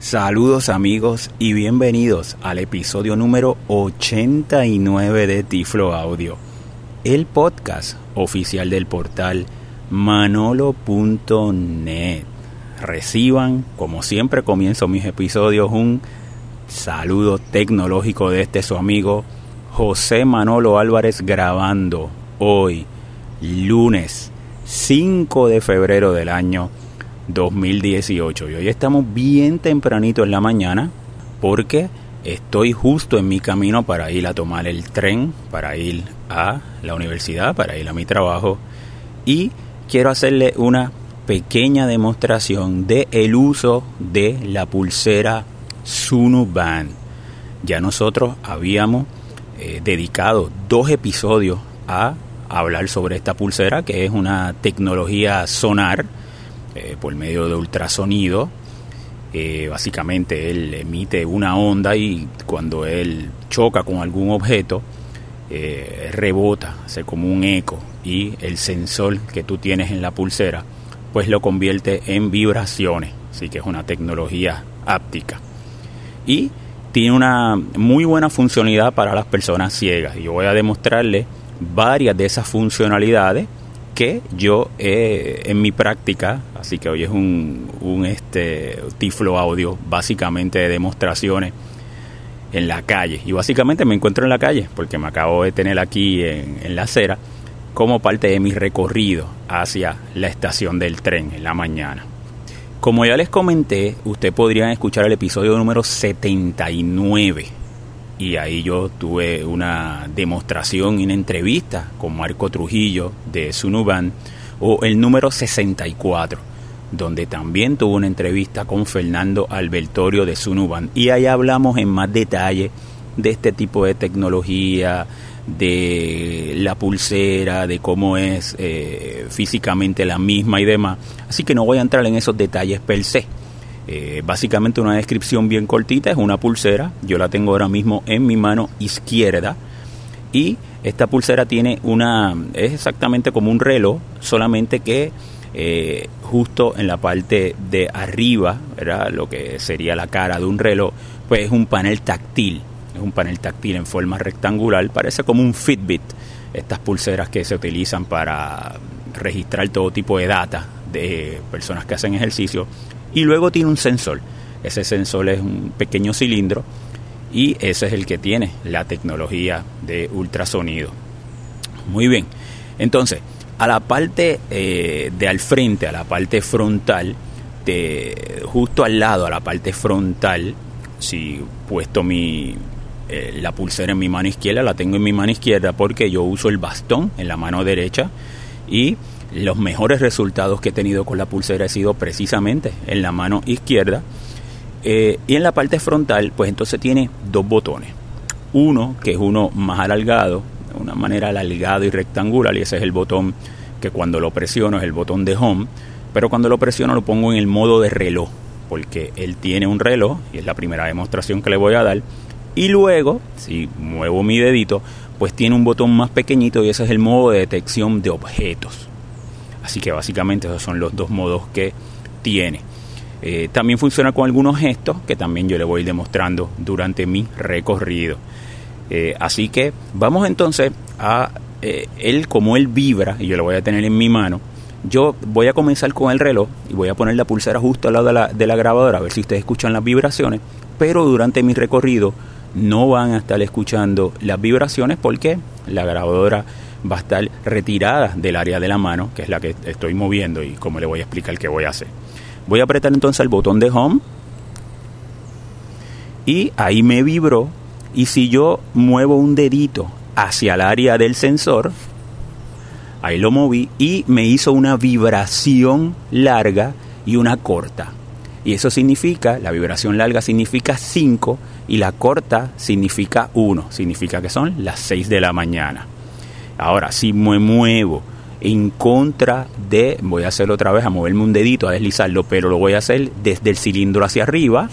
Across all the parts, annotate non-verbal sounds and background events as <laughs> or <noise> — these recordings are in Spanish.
Saludos amigos y bienvenidos al episodio número 89 de Tiflo Audio, el podcast oficial del portal manolo.net. Reciban, como siempre comienzo mis episodios, un saludo tecnológico de este su amigo José Manolo Álvarez grabando hoy, lunes 5 de febrero del año 2018. Y hoy estamos bien tempranito en la mañana porque estoy justo en mi camino para ir a tomar el tren, para ir a la universidad, para ir a mi trabajo y quiero hacerle una pequeña demostración de el uso de la pulsera Sunu Band. Ya nosotros habíamos eh, dedicado dos episodios a hablar sobre esta pulsera que es una tecnología sonar eh, por medio de ultrasonido. Eh, básicamente él emite una onda y cuando él choca con algún objeto, eh, rebota, hace como un eco y el sensor que tú tienes en la pulsera, pues lo convierte en vibraciones. Así que es una tecnología áptica. Y tiene una muy buena funcionalidad para las personas ciegas. Y yo voy a demostrarle varias de esas funcionalidades que yo en mi práctica, así que hoy es un, este tiflo audio básicamente de demostraciones en la calle. Y básicamente me encuentro en la calle porque me acabo de tener aquí en, en la acera como parte de mi recorrido hacia la estación del tren en la mañana. Como ya les comenté, ustedes podrían escuchar el episodio número 79 y ahí yo tuve una demostración y una entrevista con Marco Trujillo de Sunuban o el número 64 donde también tuve una entrevista con Fernando Albertorio de Sunuban y ahí hablamos en más detalle de este tipo de tecnología, de la pulsera, de cómo es eh, físicamente la misma y demás. Así que no voy a entrar en esos detalles per se. Eh, básicamente una descripción bien cortita, es una pulsera, yo la tengo ahora mismo en mi mano izquierda y esta pulsera tiene una, es exactamente como un reloj, solamente que eh, justo en la parte de arriba, ¿verdad? lo que sería la cara de un reloj, pues es un panel táctil, es un panel táctil en forma rectangular, parece como un Fitbit, estas pulseras que se utilizan para registrar todo tipo de data de personas que hacen ejercicio y luego tiene un sensor. Ese sensor es un pequeño cilindro y ese es el que tiene la tecnología de ultrasonido. Muy bien, entonces a la parte eh, de al frente, a la parte frontal, de, justo al lado, a la parte frontal, si puesto mi, eh, la pulsera en mi mano izquierda, la tengo en mi mano izquierda porque yo uso el bastón en la mano derecha y los mejores resultados que he tenido con la pulsera ha sido precisamente en la mano izquierda. Eh, y en la parte frontal, pues entonces tiene dos botones. Uno que es uno más alargado, de una manera alargado y rectangular, y ese es el botón que cuando lo presiono es el botón de home, pero cuando lo presiono lo pongo en el modo de reloj, porque él tiene un reloj, y es la primera demostración que le voy a dar. Y luego, si muevo mi dedito, pues tiene un botón más pequeñito y ese es el modo de detección de objetos. Así que básicamente esos son los dos modos que tiene. Eh, también funciona con algunos gestos que también yo le voy demostrando durante mi recorrido. Eh, así que vamos entonces a eh, él, como él vibra, y yo lo voy a tener en mi mano, yo voy a comenzar con el reloj y voy a poner la pulsera justo al lado de la, de la grabadora, a ver si ustedes escuchan las vibraciones, pero durante mi recorrido no van a estar escuchando las vibraciones porque la grabadora va a estar retirada del área de la mano, que es la que estoy moviendo y como le voy a explicar qué voy a hacer. Voy a apretar entonces el botón de home y ahí me vibró y si yo muevo un dedito hacia el área del sensor, ahí lo moví y me hizo una vibración larga y una corta. Y eso significa, la vibración larga significa 5 y la corta significa 1, significa que son las 6 de la mañana. Ahora, si me muevo en contra de, voy a hacerlo otra vez, a moverme un dedito, a deslizarlo, pero lo voy a hacer desde el cilindro hacia arriba.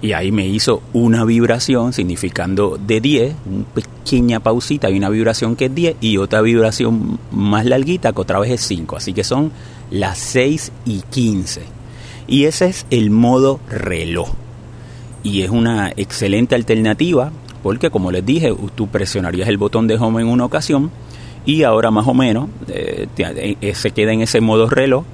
Y ahí me hizo una vibración significando de 10, una pequeña pausita, hay una vibración que es 10 y otra vibración más larguita que otra vez es 5. Así que son las 6 y 15. Y ese es el modo reloj. Y es una excelente alternativa porque como les dije, tú presionarías el botón de home en una ocasión y ahora más o menos eh, eh, se queda en ese modo reloj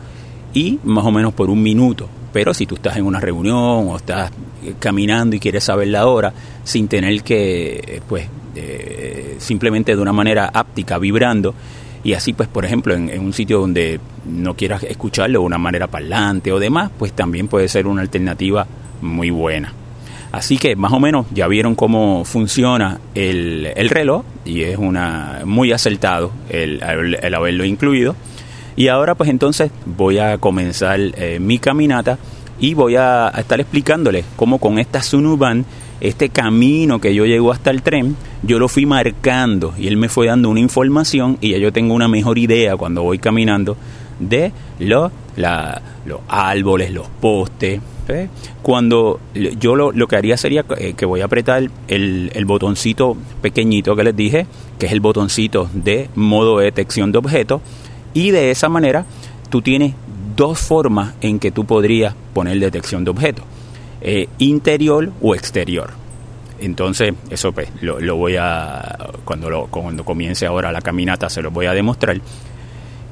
y más o menos por un minuto. Pero si tú estás en una reunión o estás caminando y quieres saber la hora sin tener que, pues, simplemente de una manera áptica, vibrando, y así pues por ejemplo en, un sitio donde no quieras escucharlo de una manera parlante o demás pues también puede ser una alternativa muy buena así que más o menos ya vieron cómo funciona el, reloj y es una muy acertado el, haberlo incluido y ahora pues entonces voy a comenzar eh, mi caminata y voy a, estar explicándoles cómo con esta Sunuban este camino que yo llego hasta el tren, yo lo fui marcando y él me fue dando una información y ya yo tengo una mejor idea cuando voy caminando de los árboles, los postes. Cuando yo lo, lo, que haría sería eh, que voy a apretar el, el botoncito pequeñito que les dije, que es el botoncito de modo de detección de objetos, y de esa manera tú tienes dos formas en que tú podrías poner detección de objetos. Eh, interior o exterior. Entonces, eso pues, lo, voy a, cuando, lo, cuando comience ahora la caminata, se lo voy a demostrar.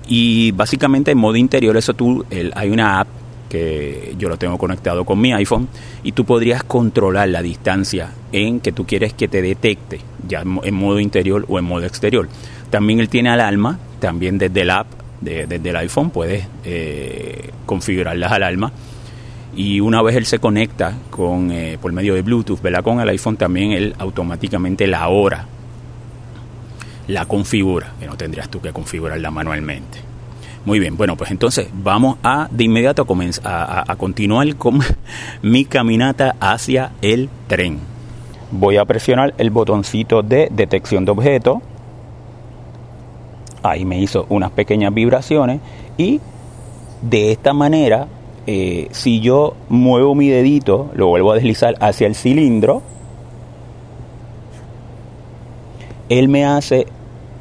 Y básicamente en modo interior, eso tú, hay una app que yo lo tengo conectado con mi iPhone y tú podrías controlar la distancia en que tú quieres que te detecte, ya en modo interior o en modo exterior. También él tiene alarma, también desde el app, desde el iPhone puedes eh, configurar las alarmas y una vez él se conecta con eh, por medio de Bluetooth, ¿verdad? Con el iPhone también él automáticamente la hora la configura, que no tendrías tú que configurarla manualmente. Muy bien, bueno, pues entonces vamos a de inmediato a, a, continuar con <laughs> mi caminata hacia el tren. Voy a presionar el botoncito de detección de objeto. Ahí me hizo unas pequeñas vibraciones y de esta manera eh, si yo muevo mi dedito, lo vuelvo a deslizar hacia el cilindro, él me hace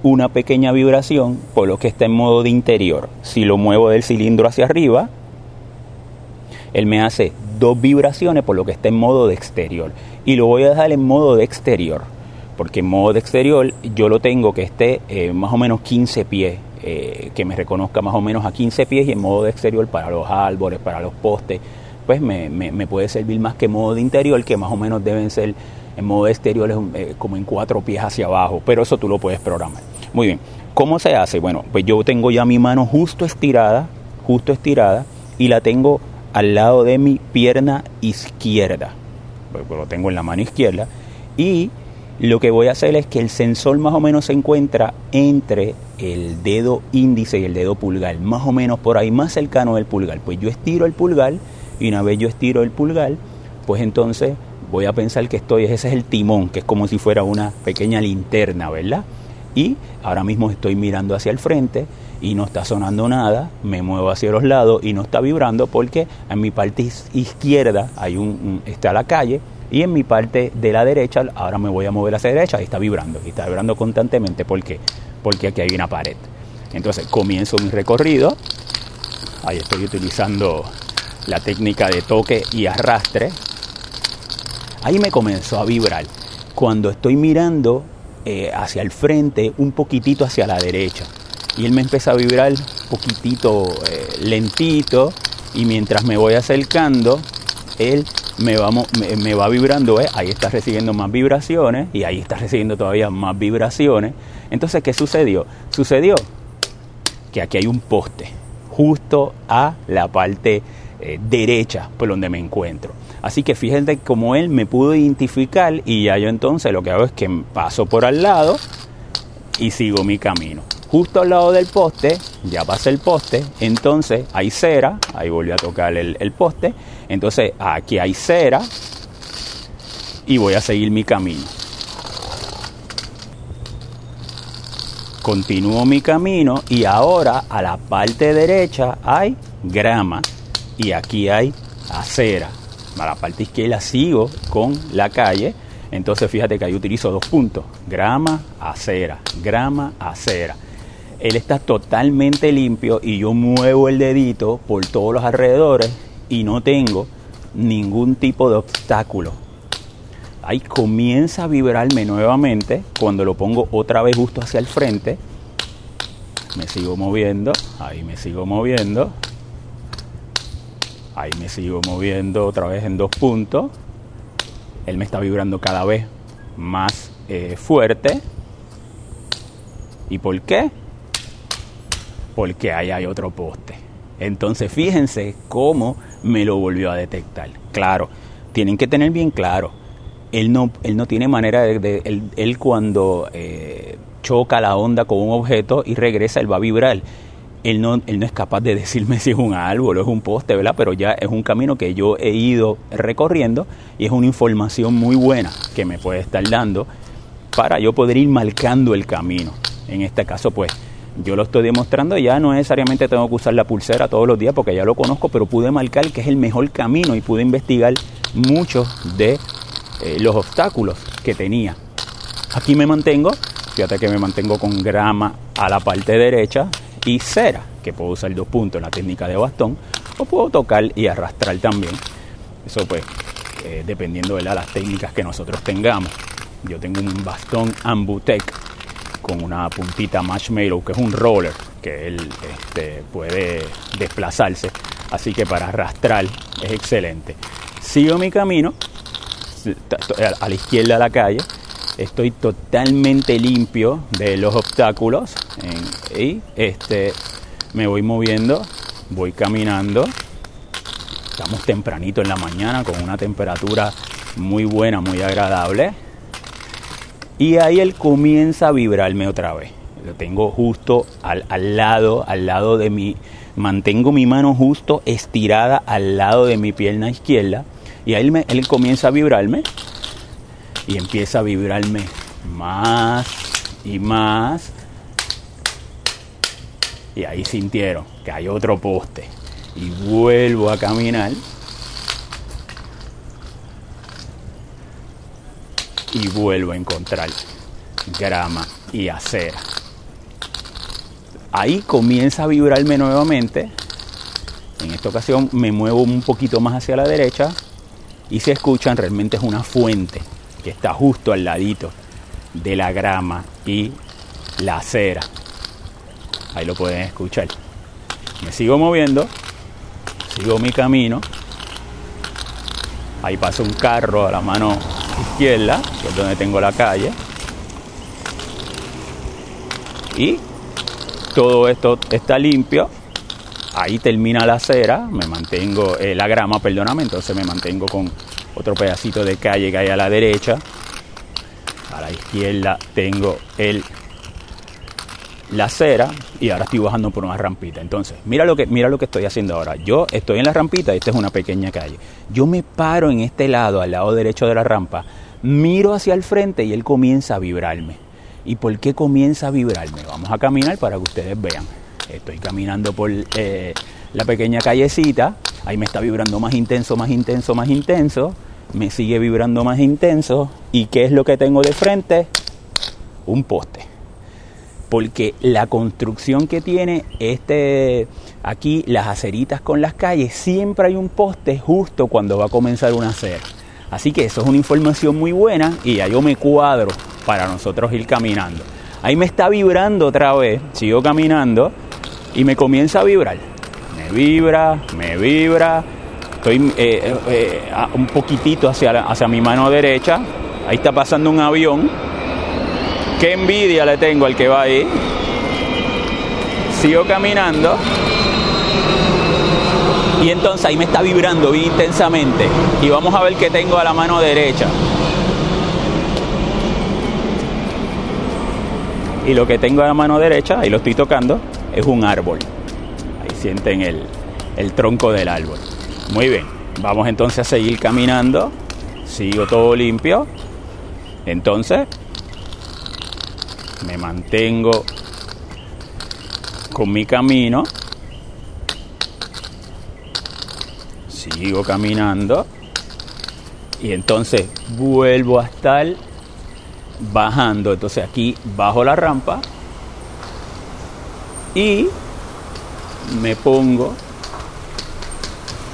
una pequeña vibración por lo que está en modo de interior. Si lo muevo del cilindro hacia arriba, él me hace dos vibraciones por lo que está en modo de exterior. Y lo voy a dejar en modo de exterior, porque en modo de exterior yo lo tengo que esté eh, más o menos 15 pies eh, que me reconozca más o menos a 15 pies y en modo de exterior para los árboles, para los postes, pues me, me, puede servir más que modo de interior, que más o menos deben ser en modo exterior eh, como en cuatro pies hacia abajo, pero eso tú lo puedes programar. Muy bien, ¿cómo se hace? Bueno, pues yo tengo ya mi mano justo estirada, justo estirada, y la tengo al lado de mi pierna izquierda. Pues, lo tengo en la mano izquierda. Y lo que voy a hacer es que el sensor más o menos se encuentra entre el dedo índice y el dedo pulgar, más o menos por ahí, más cercano del pulgar. Pues yo estiro el pulgar y una vez yo estiro el pulgar, pues entonces voy a pensar que estoy, ese es el timón, que es como si fuera una pequeña linterna, ¿verdad? Y ahora mismo estoy mirando hacia el frente y no está sonando nada, me muevo hacia los lados y no está vibrando porque en mi parte izquierda hay un está la calle y en mi parte de la derecha, ahora me voy a mover hacia la derecha y está vibrando. Y está vibrando constantemente. Porque aquí hay una pared. Entonces comienzo mi recorrido. Ahí estoy utilizando la técnica de toque y arrastre. Ahí me comenzó a vibrar. Cuando estoy mirando eh, hacia el frente, un poquitito hacia la derecha. Y él me empieza a vibrar poquitito eh, lentito. Y mientras me voy acercando, él me va, me, va vibrando, ¿eh? ahí está recibiendo más vibraciones y ahí está recibiendo todavía más vibraciones. Entonces, ¿qué sucedió? Sucedió que aquí hay un poste justo a la parte eh, derecha por donde me encuentro. Así que fíjense cómo él me pudo identificar y ya yo entonces lo que hago es que paso por al lado y sigo mi camino justo al lado del poste, ya pasé el poste, entonces hay cera, ahí volví a tocar el, poste, entonces aquí hay cera y voy a seguir mi camino. Continúo mi camino y ahora a la parte derecha hay grama y aquí hay acera. A la parte izquierda sigo con la calle. Entonces fíjate que ahí utilizo dos puntos. Grama, acera, grama, acera él está totalmente limpio y yo muevo el dedito por todos los alrededores y no tengo ningún tipo de obstáculo. Ahí comienza a vibrarme nuevamente cuando lo pongo otra vez justo hacia el frente. Me sigo moviendo, ahí me sigo moviendo. Ahí me sigo moviendo otra vez en dos puntos. Él me está vibrando cada vez más eh, fuerte. ¿Y por qué? Porque ahí hay otro poste. Entonces fíjense cómo me lo volvió a detectar. Claro, tienen que tener bien claro, él no, él no tiene manera de, él, cuando eh, choca la onda con un objeto y regresa, él va a vibrar. Él no, él no es capaz de decirme si es un árbol o es un poste, ¿verdad? Pero ya es un camino que yo he ido recorriendo y es una información muy buena que me puede estar dando para yo poder ir marcando el camino. En este caso, pues, yo lo estoy demostrando, ya no necesariamente tengo que usar la pulsera todos los días porque ya lo conozco, pero pude marcar que es el mejor camino y pude investigar muchos de eh, los obstáculos que tenía. Aquí me mantengo, fíjate que me mantengo con grama a la parte derecha y cera, que puedo usar dos puntos en la técnica de bastón, o puedo tocar y arrastrar también. Eso pues, eh, dependiendo de las técnicas que nosotros tengamos. Yo tengo un bastón Ambutec con una puntita marshmallow, que es un roller, que él este, puede desplazarse. Así que para arrastrar es excelente. Sigo mi camino a la izquierda de la calle. Estoy totalmente limpio de los obstáculos y este, me voy moviendo, voy caminando. Estamos tempranito en la mañana con una temperatura muy buena, muy agradable y ahí él comienza a vibrarme otra vez. Lo tengo justo al, lado, al lado de mi... Mantengo mi mano justo estirada al lado de mi pierna izquierda. Y ahí él, él comienza a vibrarme. Y empieza a vibrarme más y más. Y ahí sintieron que hay otro poste. Y vuelvo a caminar y vuelvo a encontrar grama y acera. Ahí comienza a vibrarme nuevamente. En esta ocasión me muevo un poquito más hacia la derecha y se escuchan realmente es una fuente que está justo al ladito de la grama y la acera. Ahí lo pueden escuchar. Me sigo moviendo, sigo mi camino. Ahí pasa un carro a la mano izquierda, que es donde tengo la calle. Y todo esto está limpio. Ahí termina la acera, me mantengo, eh, la grama, perdóname, entonces me mantengo con otro pedacito de calle que hay a la derecha. A la izquierda tengo el la acera y ahora estoy bajando por una rampita. Entonces, mira lo que mira lo que estoy haciendo ahora. Yo estoy en la rampita y esta es una pequeña calle. Yo me paro en este lado, al lado derecho de la rampa, miro hacia el frente y él comienza a vibrarme. ¿Y por qué comienza a vibrarme? Vamos a caminar para que ustedes vean. Estoy caminando por eh, la pequeña callecita, ahí me está vibrando más intenso, más intenso, más intenso, me sigue vibrando más intenso. ¿Y qué es lo que tengo de frente? Un poste porque la construcción que tiene este aquí las aceritas con las calles siempre hay un poste justo cuando va a comenzar una acera. Así que eso es una información muy buena y ya yo me cuadro para nosotros ir caminando. Ahí me está vibrando otra vez, sigo caminando y me comienza a vibrar. Vibra, me vibra. Estoy eh, eh, eh, un poquitito hacia, hacia mi mano derecha. Ahí está pasando un avión Qué envidia le tengo al que va ahí. Sigo caminando. Y entonces ahí me está vibrando bien intensamente. Y vamos a ver qué tengo a la mano derecha. Y lo que tengo a la mano derecha, ahí lo estoy tocando, es un árbol. Sienten el, el tronco del árbol. Muy bien, vamos entonces a seguir caminando. Sigo todo limpio. Entonces, me mantengo con mi camino, sigo caminando y entonces vuelvo a estar bajando. Entonces aquí bajo la rampa y me pongo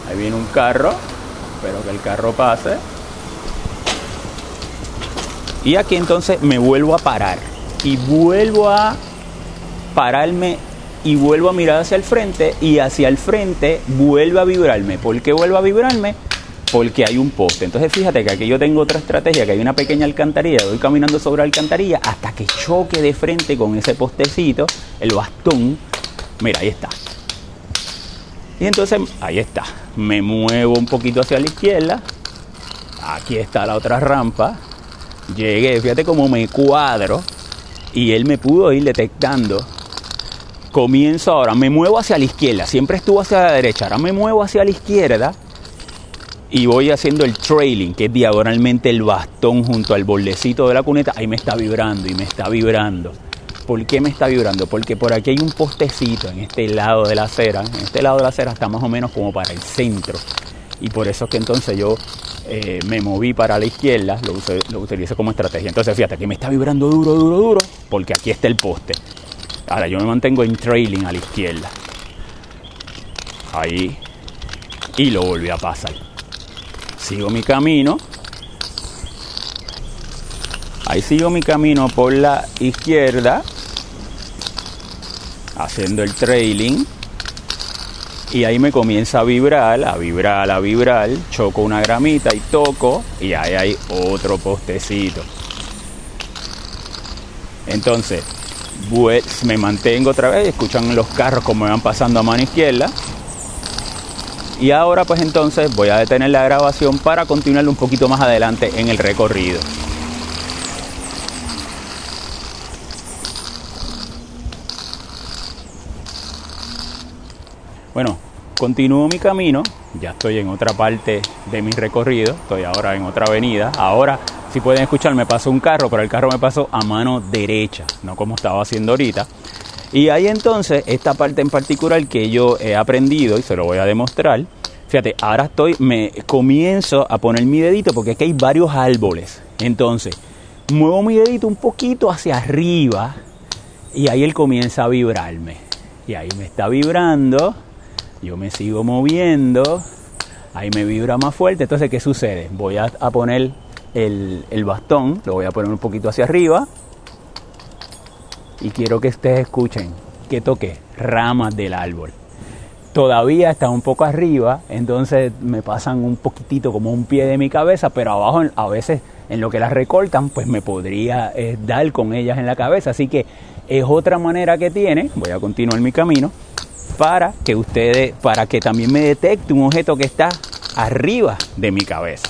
Ahí viene un carro. Espero que el carro pase. Y aquí entonces me vuelvo a parar. Y vuelvo a pararme y vuelvo a mirar hacia el frente y hacia el frente vuelve a vibrarme. ¿Por qué vuelve a vibrarme? Porque hay un poste. Entonces fíjate que aquí yo tengo otra estrategia, que hay una pequeña alcantarilla, voy caminando sobre la alcantarilla hasta que choque de frente con ese postecito, el bastón. Mira, ahí está. Y entonces, ahí está. Me muevo un poquito hacia la izquierda. Aquí está la otra rampa. Llegué, fíjate cómo me cuadro. Y él me pudo ir detectando comienzo ahora, me muevo hacia la izquierda, siempre estuvo hacia la derecha, ahora me muevo hacia la izquierda y voy haciendo el trailing, que es diagonalmente el bastón junto al bordecito de la cuneta, ahí me está vibrando y me está vibrando. ¿Por qué me está vibrando? Porque por aquí hay un postecito en este lado de la acera, en este lado de la acera está más o menos como para el centro. Y por eso es que entonces yo eh, me moví para la izquierda, lo, utilicé como estrategia. Entonces fíjate, aquí me está vibrando duro, duro, duro, porque aquí está el poste. Ahora yo me mantengo en trailing a la izquierda. Ahí. Y lo volví a pasar. Sigo mi camino. Ahí sigo mi camino por la izquierda. Haciendo el trailing. Y ahí me comienza a vibrar, a vibrar, a vibrar. Choco una gramita y toco. Y ahí hay otro postecito. Entonces, pues me mantengo otra vez, escuchan los carros como me van pasando a mano izquierda. Y ahora pues entonces voy a detener la grabación para continuar un poquito más adelante en el recorrido. Bueno, continúo mi camino, ya estoy en otra parte de mi recorrido, estoy ahora en otra avenida. Ahora si pueden escuchar, me pasó un carro, pero el carro me pasó a mano derecha, no como estaba haciendo ahorita. Y ahí entonces, esta parte en particular que yo he aprendido y se lo voy a demostrar. Fíjate, ahora estoy, me comienzo a poner mi dedito porque aquí hay varios árboles. Entonces, muevo mi dedito un poquito hacia arriba y ahí él comienza a vibrarme. Y ahí me está vibrando, yo me sigo moviendo, ahí me vibra más fuerte. Entonces, ¿qué sucede? Voy a, poner el, bastón, lo voy a poner un poquito hacia arriba. Y quiero que ustedes escuchen que toque ramas del árbol. Todavía está un poco arriba, entonces me pasan un poquitito como un pie de mi cabeza, pero abajo a veces en lo que las recortan, pues me podría eh, dar con ellas en la cabeza. Así que es otra manera que tiene, voy a continuar mi camino, para que ustedes, para que también me detecte un objeto que está arriba de mi cabeza.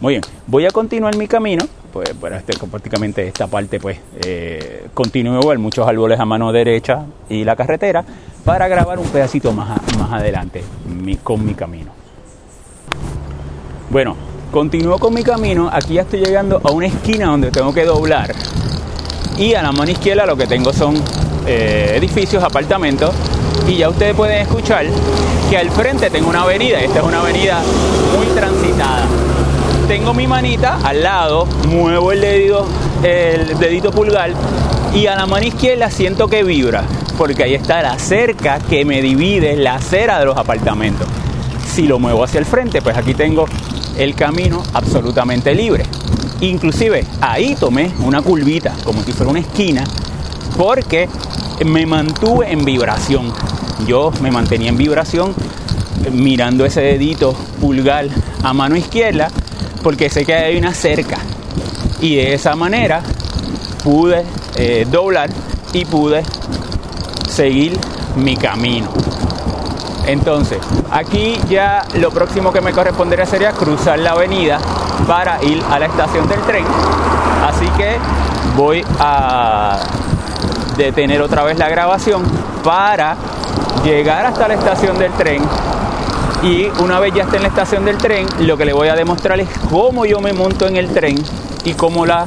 Muy bien, voy a continuar mi camino, pues bueno, este, prácticamente esta parte pues eh, continúo igual, muchos árboles a mano derecha y la carretera, para grabar un pedacito más, más adelante con mi camino. Bueno, continúo con mi camino, aquí ya estoy llegando a una esquina donde tengo que doblar y a la mano izquierda lo que tengo son eh, edificios, apartamentos y ya ustedes pueden escuchar que al frente tengo una avenida, esta es una avenida muy transitada tengo mi manita al lado, muevo el dedito, el dedito pulgar y a la mano izquierda siento que vibra, porque ahí está la cerca que me divide la acera de los apartamentos. Si lo muevo hacia el frente, pues aquí tengo el camino absolutamente libre. Inclusive ahí tomé una curvita, como si fuera una esquina, porque me mantuve en vibración. Yo me mantenía en vibración mirando ese dedito pulgar a mano izquierda porque sé que hay una cerca y de esa manera pude eh, doblar y pude seguir mi camino. Entonces, aquí ya lo próximo que me correspondería sería cruzar la avenida para ir a la estación del tren. Así que voy a detener otra vez la grabación para llegar hasta la estación del tren y una vez ya esté en la estación del tren, lo que le voy a demostrar es cómo yo me monto en el tren y cómo la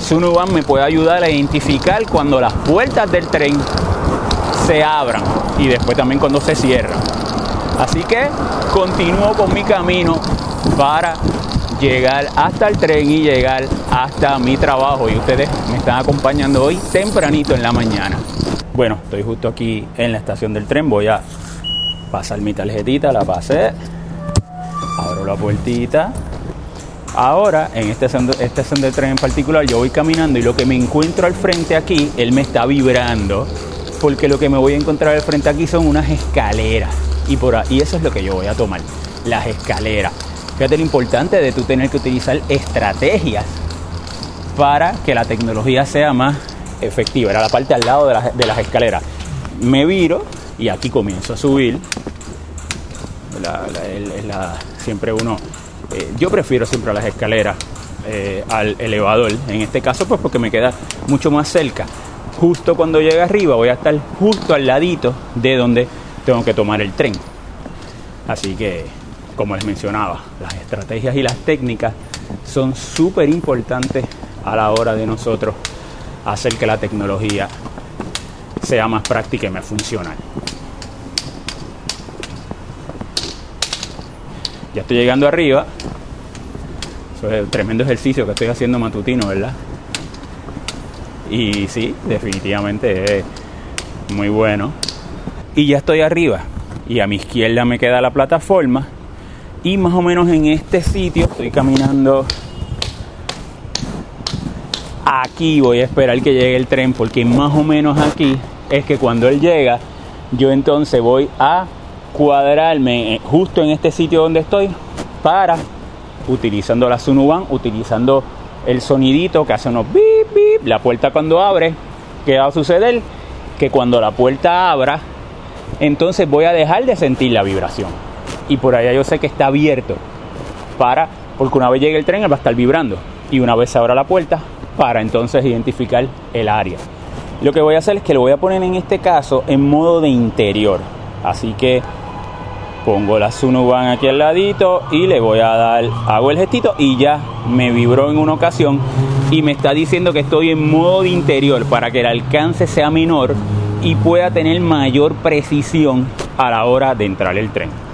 Sunuban me puede ayudar a identificar cuando las puertas del tren se abran y después también cuando se cierran. Así que continúo con mi camino para llegar hasta el tren y llegar hasta mi trabajo. Y ustedes me están acompañando hoy tempranito en la mañana. Bueno, estoy justo aquí en la estación del tren. Voy a pasar mi tarjetita, la pasé, abro la puertita. Ahora, en esta estación, de, estación de tren en particular, yo voy caminando y lo que me encuentro al frente aquí, él me está vibrando, porque lo que me voy a encontrar al frente aquí son unas escaleras. Y, por ahí, eso es lo que yo voy a tomar, las escaleras. Fíjate lo importante de tú tener que utilizar estrategias para que la tecnología sea más efectiva. Era la parte al lado de, las escaleras. Me viro y aquí comienzo a subir. siempre uno, eh, yo prefiero siempre las escaleras eh, al elevador. En este caso, pues porque me queda mucho más cerca. Justo cuando llegue arriba, voy a estar justo al ladito de donde tengo que tomar el tren. Así que, como les mencionaba, las estrategias y las técnicas son súper importantes a la hora de nosotros hacer que la tecnología sea más práctica y más funcional. Ya estoy llegando arriba. Eso es un tremendo ejercicio que estoy haciendo matutino, ¿verdad? Y sí, definitivamente es muy bueno. Y ya estoy arriba. Y a mi izquierda me queda la plataforma. Y más o menos en este sitio estoy caminando. Aquí voy a esperar que llegue el tren porque más o menos aquí es que cuando él llega, yo entonces voy a cuadrarme eh, justo en este sitio donde estoy para, utilizando la Sunuban, utilizando el sonidito que hace unos bip, bip, la puerta cuando abre, ¿qué va a suceder? Que cuando la puerta abra, entonces voy a dejar de sentir la vibración. Y por allá yo sé que está abierto para, porque una vez llegue el tren, él va a estar vibrando. Y una vez se abra la puerta, para entonces identificar el área. Lo que voy a hacer es que lo voy a poner en este caso en modo de interior. Así que pongo la Sunuban aquí al ladito y le voy a dar, hago el gestito y ya me vibró en una ocasión y me está diciendo que estoy en modo de interior para que el alcance sea menor y pueda tener mayor precisión a la hora de entrar el tren.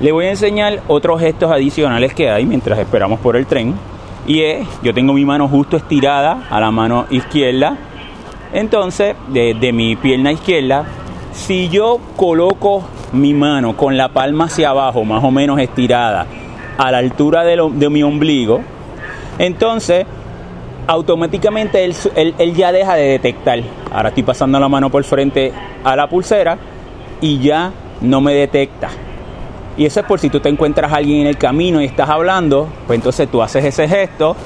Le voy a enseñar otros gestos adicionales que hay mientras esperamos por el tren y es, yo tengo mi mano justo estirada a la mano izquierda, entonces de, de mi pierna izquierda, si yo coloco mi mano con la palma hacia abajo, más o menos estirada, a la altura de, mi ombligo, entonces automáticamente él, ya deja de detectar. Ahora estoy pasando la mano por frente a la pulsera y ya no me detecta. Y eso es por si tú te encuentras a alguien en el camino y estás hablando, pues entonces tú haces ese gesto.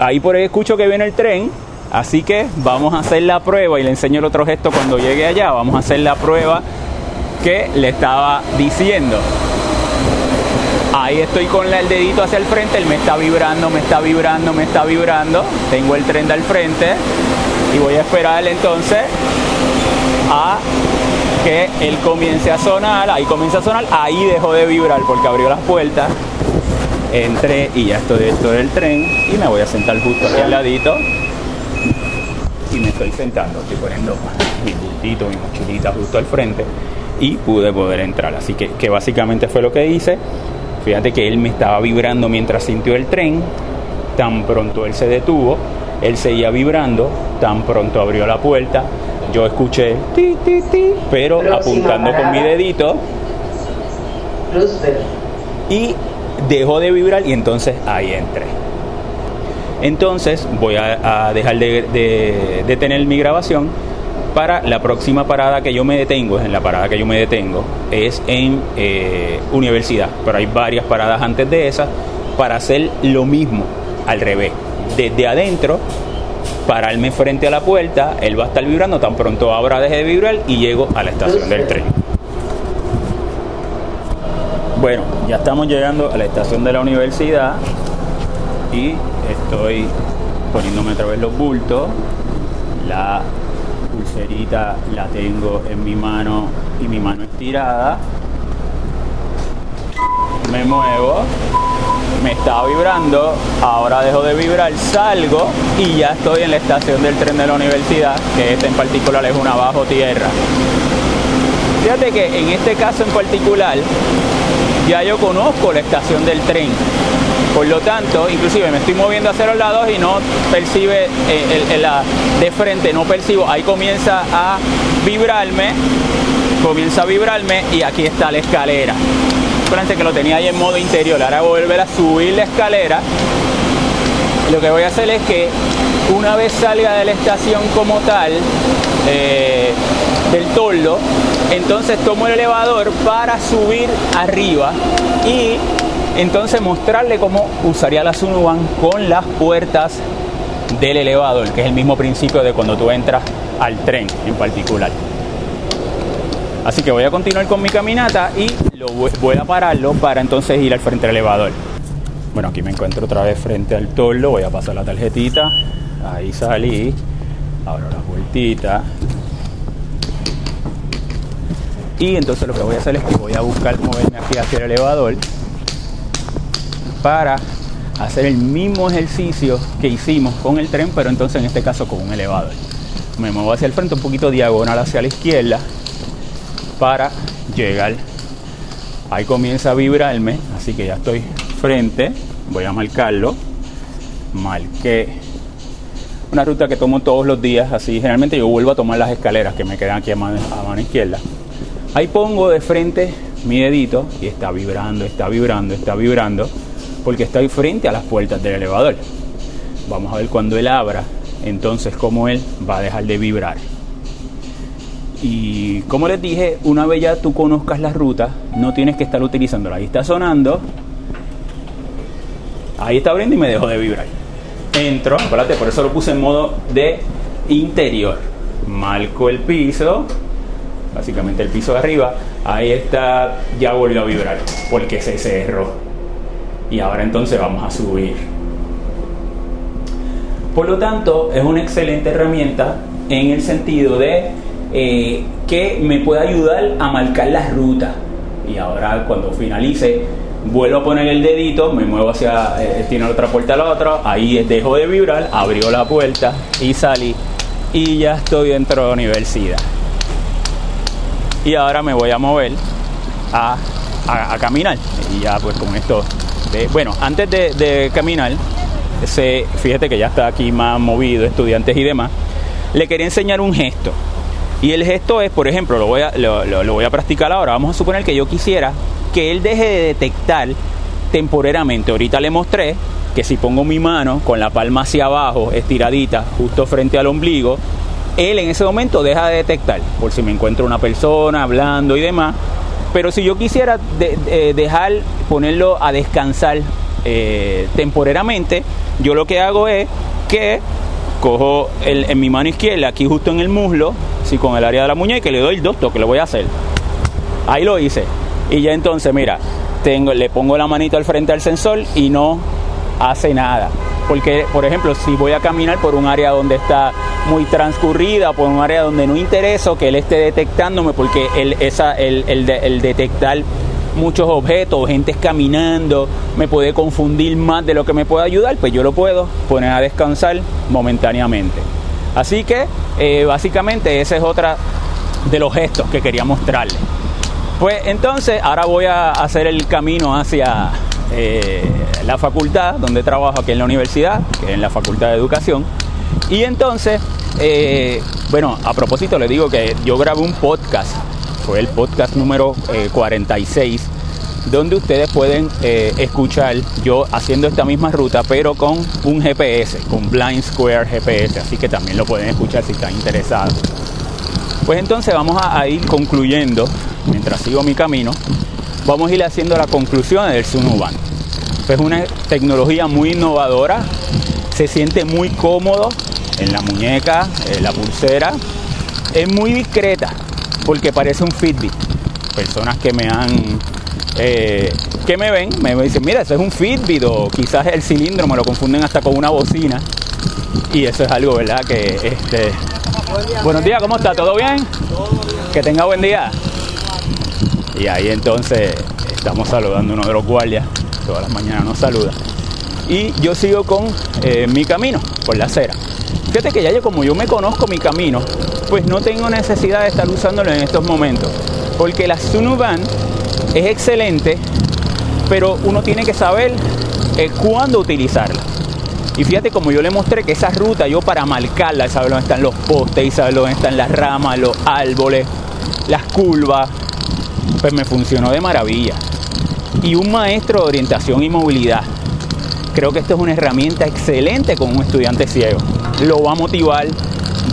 Ahí por ahí escucho que viene el tren, así que vamos a hacer la prueba y le enseño el otro gesto cuando llegue allá. Vamos a hacer la prueba que le estaba diciendo. Ahí estoy con el dedito hacia el frente, él me está vibrando, me está vibrando, me está vibrando. Tengo el tren del frente y voy a esperar entonces a que él comience a sonar. Ahí comienza a sonar, ahí dejó de vibrar porque abrió las puertas. Entré y ya estoy dentro del tren y me voy a sentar justo aquí al ladito. Y me estoy sentando, estoy poniendo mi bultito, mi mochilita justo al frente y pude poder entrar. Así que, que básicamente fue lo que hice. Fíjate que él me estaba vibrando mientras sintió el tren. Tan pronto él se detuvo, él seguía vibrando. Tan pronto abrió la puerta, yo escuché ti, ti, ti, pero apuntando con mi dedito. Y dejó de vibrar y entonces ahí entré. Entonces voy a, dejar de, de, de tener mi grabación para la próxima parada que yo me detengo, en la parada que yo me detengo, es en eh, universidad, pero hay varias paradas antes de esa para hacer lo mismo al revés. Desde adentro, pararme frente a la puerta, él va a estar vibrando, tan pronto ahora deje de vibrar y llego a la estación del tren. Bueno, ya estamos llegando a la estación de la universidad y estoy poniéndome a través los bultos. La pulserita la tengo en mi mano y mi mano estirada. Me muevo, me está vibrando, ahora dejo de vibrar, salgo y ya estoy en la estación del tren de la universidad, que esta en particular es una bajo tierra. Fíjate que en este caso en particular ya yo conozco la estación del tren por lo tanto, inclusive me estoy moviendo hacia los lados y no percibe eh, el, de frente, no percibo. Ahí comienza a vibrarme comienza a vibrarme y aquí está la escalera. Que lo tenía ahí en modo interior, ahora voy a volver a subir la escalera. Lo que voy a hacer es que una vez salga de la estación como tal, eh, del toldo, entonces tomo el elevador para subir arriba y entonces mostrarle cómo usaría la Sunuban con las puertas del elevador, que es el mismo principio de cuando tú entras al tren en particular. Así que voy a continuar con mi caminata y voy a pararlo para entonces ir al frente del elevador. Bueno, aquí me encuentro otra vez frente al toldo, voy a pasar la tarjetita, ahí salí, abro la vueltita. Y entonces lo que voy a hacer es que voy a buscar moverme aquí hacia el elevador para hacer el mismo ejercicio que hicimos con el tren, pero entonces en este caso con un elevador. Me muevo hacia el frente un poquito diagonal hacia la izquierda para llegar. Ahí comienza a vibrarme, así que ya estoy frente. Voy a marcarlo. Marqué una ruta que tomo todos los días, así generalmente yo vuelvo a tomar las escaleras que me quedan aquí a mano, a mano izquierda. Ahí pongo de frente mi dedito y está vibrando, está vibrando, está vibrando porque estoy frente a las puertas del elevador. Vamos a ver cuando él abra, entonces cómo él va a dejar de vibrar. Y como les dije, una vez ya tú conozcas la ruta, no tienes que estar utilizándola. Ahí está sonando. Ahí está abriendo y me dejó de vibrar. Entro, espérate, por eso lo puse en modo de interior. Marco el piso, básicamente el piso de arriba. Ahí está, ya volvió a vibrar, porque se cerró y ahora entonces vamos a subir. Por lo tanto, es una excelente herramienta en el sentido de eh, que me puede ayudar a marcar la ruta. Y ahora cuando finalice, vuelvo a poner el dedito, me muevo hacia, eh, tiene otra puerta a la otra, ahí dejo de vibrar, abrió la puerta y salí. Y ya estoy dentro de la universidad. Y ahora me voy a mover a, a caminar. Y ya pues con esto bueno, antes de, caminar, fíjate que ya está aquí más movido, estudiantes y demás, le quería enseñar un gesto. Y el gesto es, por ejemplo, lo voy, a, lo, voy a practicar ahora, vamos a suponer que yo quisiera que él deje de detectar temporariamente. Ahorita le mostré que si pongo mi mano con la palma hacia abajo, estiradita, justo frente al ombligo, él en ese momento deja de detectar, por si me encuentro una persona hablando y demás, pero si yo quisiera dejar, ponerlo a descansar eh, temporariamente, yo lo que hago es que cojo en mi mano izquierda, aquí justo en el muslo, si con el área de la muñeca, y le doy dos toques, le voy a hacer. Ahí lo hice. Y ya entonces, mira, tengo, le pongo la manito al frente al sensor y no hace nada. Porque, por ejemplo, si voy a caminar por un área donde está muy transcurrida, por un área donde no interesa que él esté detectándome, porque el, esa, el, detectar muchos objetos, gente caminando, me puede confundir más de lo que me puede ayudar, pues yo lo puedo poner a descansar momentáneamente. Así que eh, básicamente ese es otra de los gestos que quería mostrarle. Pues entonces ahora voy a hacer el camino hacia eh, la facultad donde trabajo aquí en la universidad, que es en la Facultad de Educación. Y entonces, eh, bueno, a propósito le digo que yo grabé un podcast, fue el podcast número 46, eh, donde ustedes pueden escuchar yo haciendo esta misma ruta, pero con un GPS, con Blind Square GPS, así que también lo pueden escuchar si están interesados. Pues entonces vamos a, ir concluyendo, mientras sigo mi camino, vamos a ir haciendo la conclusión del Sunuban. Es una tecnología muy innovadora, se siente muy cómodo en la muñeca, en la pulsera, es muy discreta porque parece un Fitbit. Personas que me han eh, que me ven, me dicen, mira, eso es un Fitbit o quizás el cilindro me lo confunden hasta con una bocina. Y eso es algo, ¿verdad? Que este. Buenos días, ¿cómo está? ¿Todo bien? Que tenga buen día. Y ahí entonces estamos saludando a uno de los guardias todas las mañanas nos saluda. Y yo sigo con eh, mi camino por la acera. Fíjate que ya yo como yo me conozco mi camino, pues no tengo necesidad de estar usándolo en estos momentos. Porque la Sunuban es excelente, pero uno tiene que saber eh, cuándo utilizarla. Y fíjate como yo le mostré que esa ruta yo para marcarla, saber dónde están los postes saber dónde están las ramas, los árboles, las curvas, pues me funcionó de maravilla. Y un maestro de orientación y movilidad. Creo que esto es una herramienta excelente con un estudiante ciego. Lo va a motivar,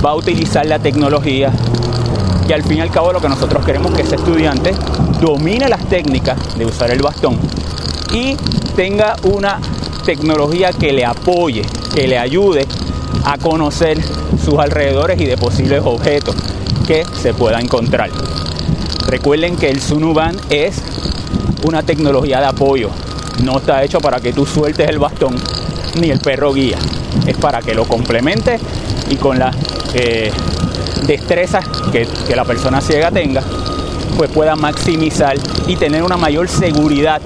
va a utilizar la tecnología y al fin y al cabo lo que nosotros queremos es que ese estudiante domine las técnicas de usar el bastón y tenga una tecnología que le apoye, que le ayude a conocer sus alrededores y de posibles objetos que se pueda encontrar. Recuerden que el Sunuban es una tecnología de apoyo. No está hecho para que tú sueltes el bastón ni el perro guía. Es para que lo complementes y con las eh, destrezas que, que la persona ciega tenga, pues pueda maximizar y tener una mayor seguridad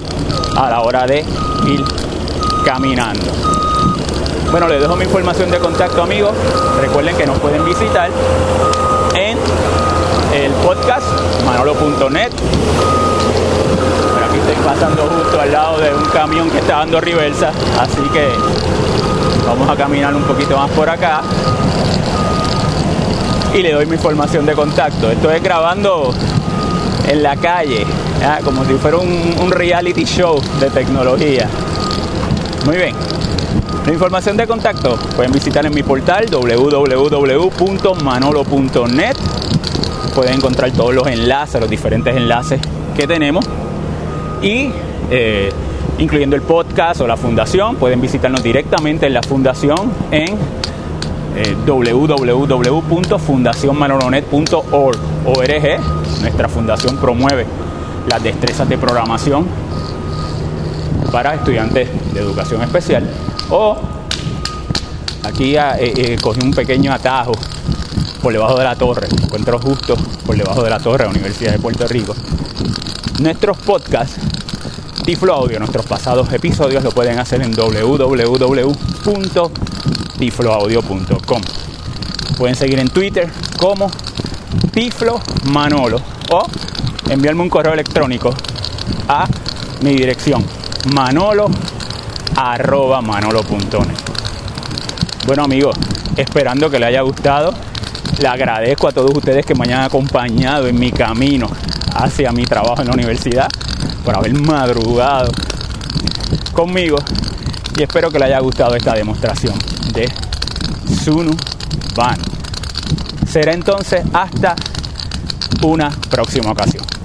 a la hora de ir caminando. Bueno, les dejo mi información de contacto, amigos. Recuerden que nos pueden visitar en el podcast manolo.net. Por aquí estoy pasando justo al lado de un camión que está dando reversa, así que vamos a caminar un poquito más por acá y le doy mi información de contacto. Estoy grabando en la calle, como si fuera un, reality show de tecnología. Muy bien. La información de contacto pueden visitar en mi portal www.manolo.net. Pueden encontrar todos los enlaces, los diferentes enlaces que tenemos. Y eh, incluyendo el podcast o la fundación, pueden visitarnos directamente en la fundación en eh, www.fundacionmanolonet.org. Nuestra fundación promueve las destrezas de programación para estudiantes de educación especial. O aquí eh, eh, cogí un pequeño atajo por debajo de la torre, me encuentro justo por debajo de la torre de la Universidad de Puerto Rico. Nuestros podcasts, Tiflo Audio, nuestros pasados episodios lo pueden hacer en www.tifloaudio.com. Pueden seguir en Twitter como Tiflo Manolo o enviarme un correo electrónico a mi dirección manolo arroba. Bueno amigos, esperando que les haya gustado, le agradezco a todos ustedes que me hayan acompañado en mi camino hacia mi trabajo en la universidad, por haber madrugado conmigo y espero que les haya gustado esta demostración de Sunu Van. Será entonces hasta una próxima ocasión.